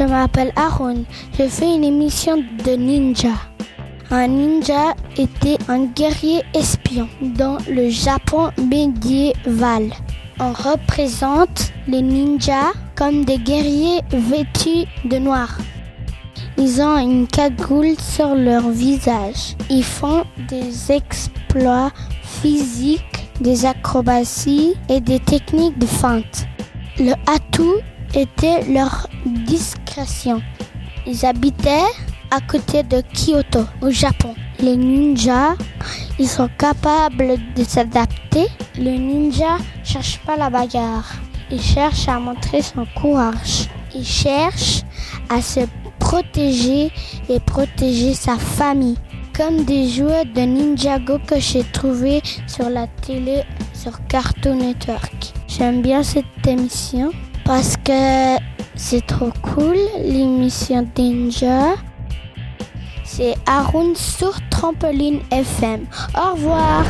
Je m'appelle Aaron. Je fais une émission de ninja. Un ninja était un guerrier espion dans le Japon médiéval. On représente les ninjas comme des guerriers vêtus de noir. Ils ont une cagoule sur leur visage. Ils font des exploits physiques, des acrobaties et des techniques de feinte. Le atout était leur discrétion. Ils habitaient à côté de Kyoto, au Japon. Les ninjas, ils sont capables de s'adapter. Le ninja cherche pas la bagarre. Il cherche à montrer son courage. Il cherche à se protéger et protéger sa famille. Comme des jouets de Ninjago que j'ai trouvé sur la télé sur Cartoon Network. J'aime bien cette émission parce que c'est trop cool, l'émission Ninja. C'est Arun sur Trampoline FM. Au revoir.